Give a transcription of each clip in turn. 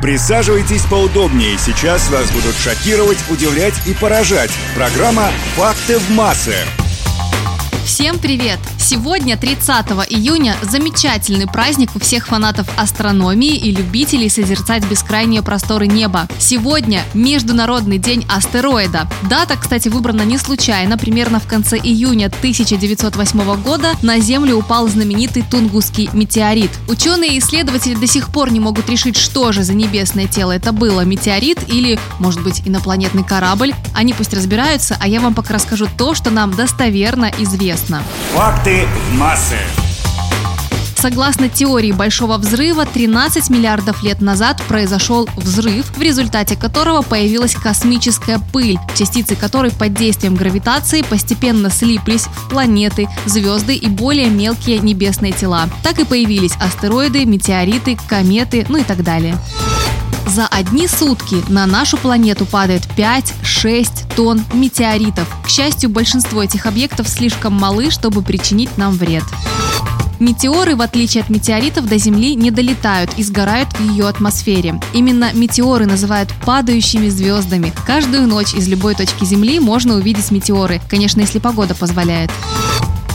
Присаживайтесь поудобнее. Сейчас вас будут шокировать, удивлять и поражать. Программа «Факты в массы». Всем привет! Сегодня, 30 июня, замечательный праздник у всех фанатов астрономии и любителей созерцать бескрайние просторы неба. Сегодня Международный день астероида. Дата, кстати, выбрана не случайно. Примерно в конце июня 1908 года на Землю упал знаменитый Тунгусский метеорит. Ученые и исследователи до сих пор не могут решить, что же за небесное тело это было, метеорит или, может быть, инопланетный корабль. Они пусть разбираются, а я вам пока расскажу то, что нам достоверно известно. Факты в массы. Согласно теории Большого взрыва, 13 миллиардов лет назад произошел взрыв, в результате которого появилась космическая пыль, частицы которой под действием гравитации постепенно слиплись в планеты, звезды и более мелкие небесные тела. Так и появились астероиды, метеориты, кометы, ну и так далее. За одни сутки на нашу планету падает 5-6 тонн метеоритов. К счастью, большинство этих объектов слишком малы, чтобы причинить нам вред. Метеоры, в отличие от метеоритов, до Земли не долетают и сгорают в ее атмосфере. Именно метеоры называют падающими звездами. Каждую ночь из любой точки Земли можно увидеть метеоры, конечно, если погода позволяет.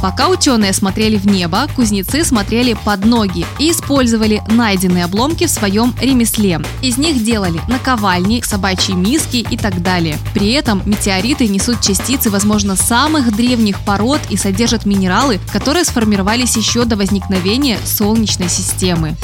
Пока ученые смотрели в небо, кузнецы смотрели под ноги и использовали найденные обломки в своем ремесле. Из них делали наковальни, собачьи миски и так далее. При этом метеориты несут частицы, возможно, самых древних пород и содержат минералы, которые сформировались еще до возникновения Солнечной системы.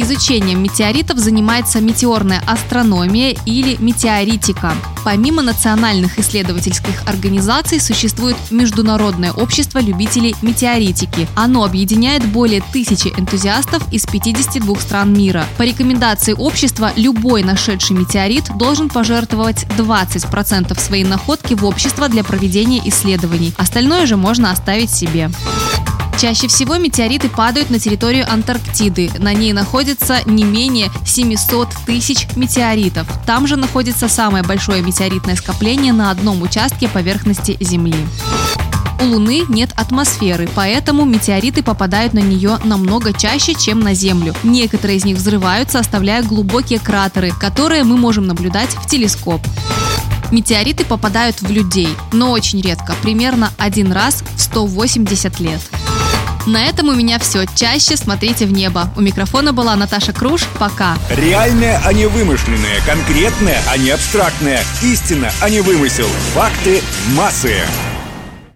Изучением метеоритов занимается метеорная астрономия или метеоритика. Помимо национальных исследовательских организаций существует Международное общество любителей метеоритики. Оно объединяет более тысячи энтузиастов из 52 стран мира. По рекомендации общества, любой нашедший метеорит должен пожертвовать 20% своей находки в общество для проведения исследований. Остальное же можно оставить себе. Чаще всего метеориты падают на территорию Антарктиды. На ней находится не менее 700 тысяч метеоритов. Там же находится самое большое метеоритное скопление на одном участке поверхности Земли. У Луны нет атмосферы, поэтому метеориты попадают на нее намного чаще, чем на Землю. Некоторые из них взрываются, оставляя глубокие кратеры, которые мы можем наблюдать в телескоп. Метеориты попадают в людей, но очень редко, примерно один раз в 180 лет. На этом у меня все. Чаще смотрите в небо. У микрофона была Наташа Круш. Пока. Реальное, а не вымышленное. Конкретное, а не абстрактное. Истина, а не вымысел. Факты массы.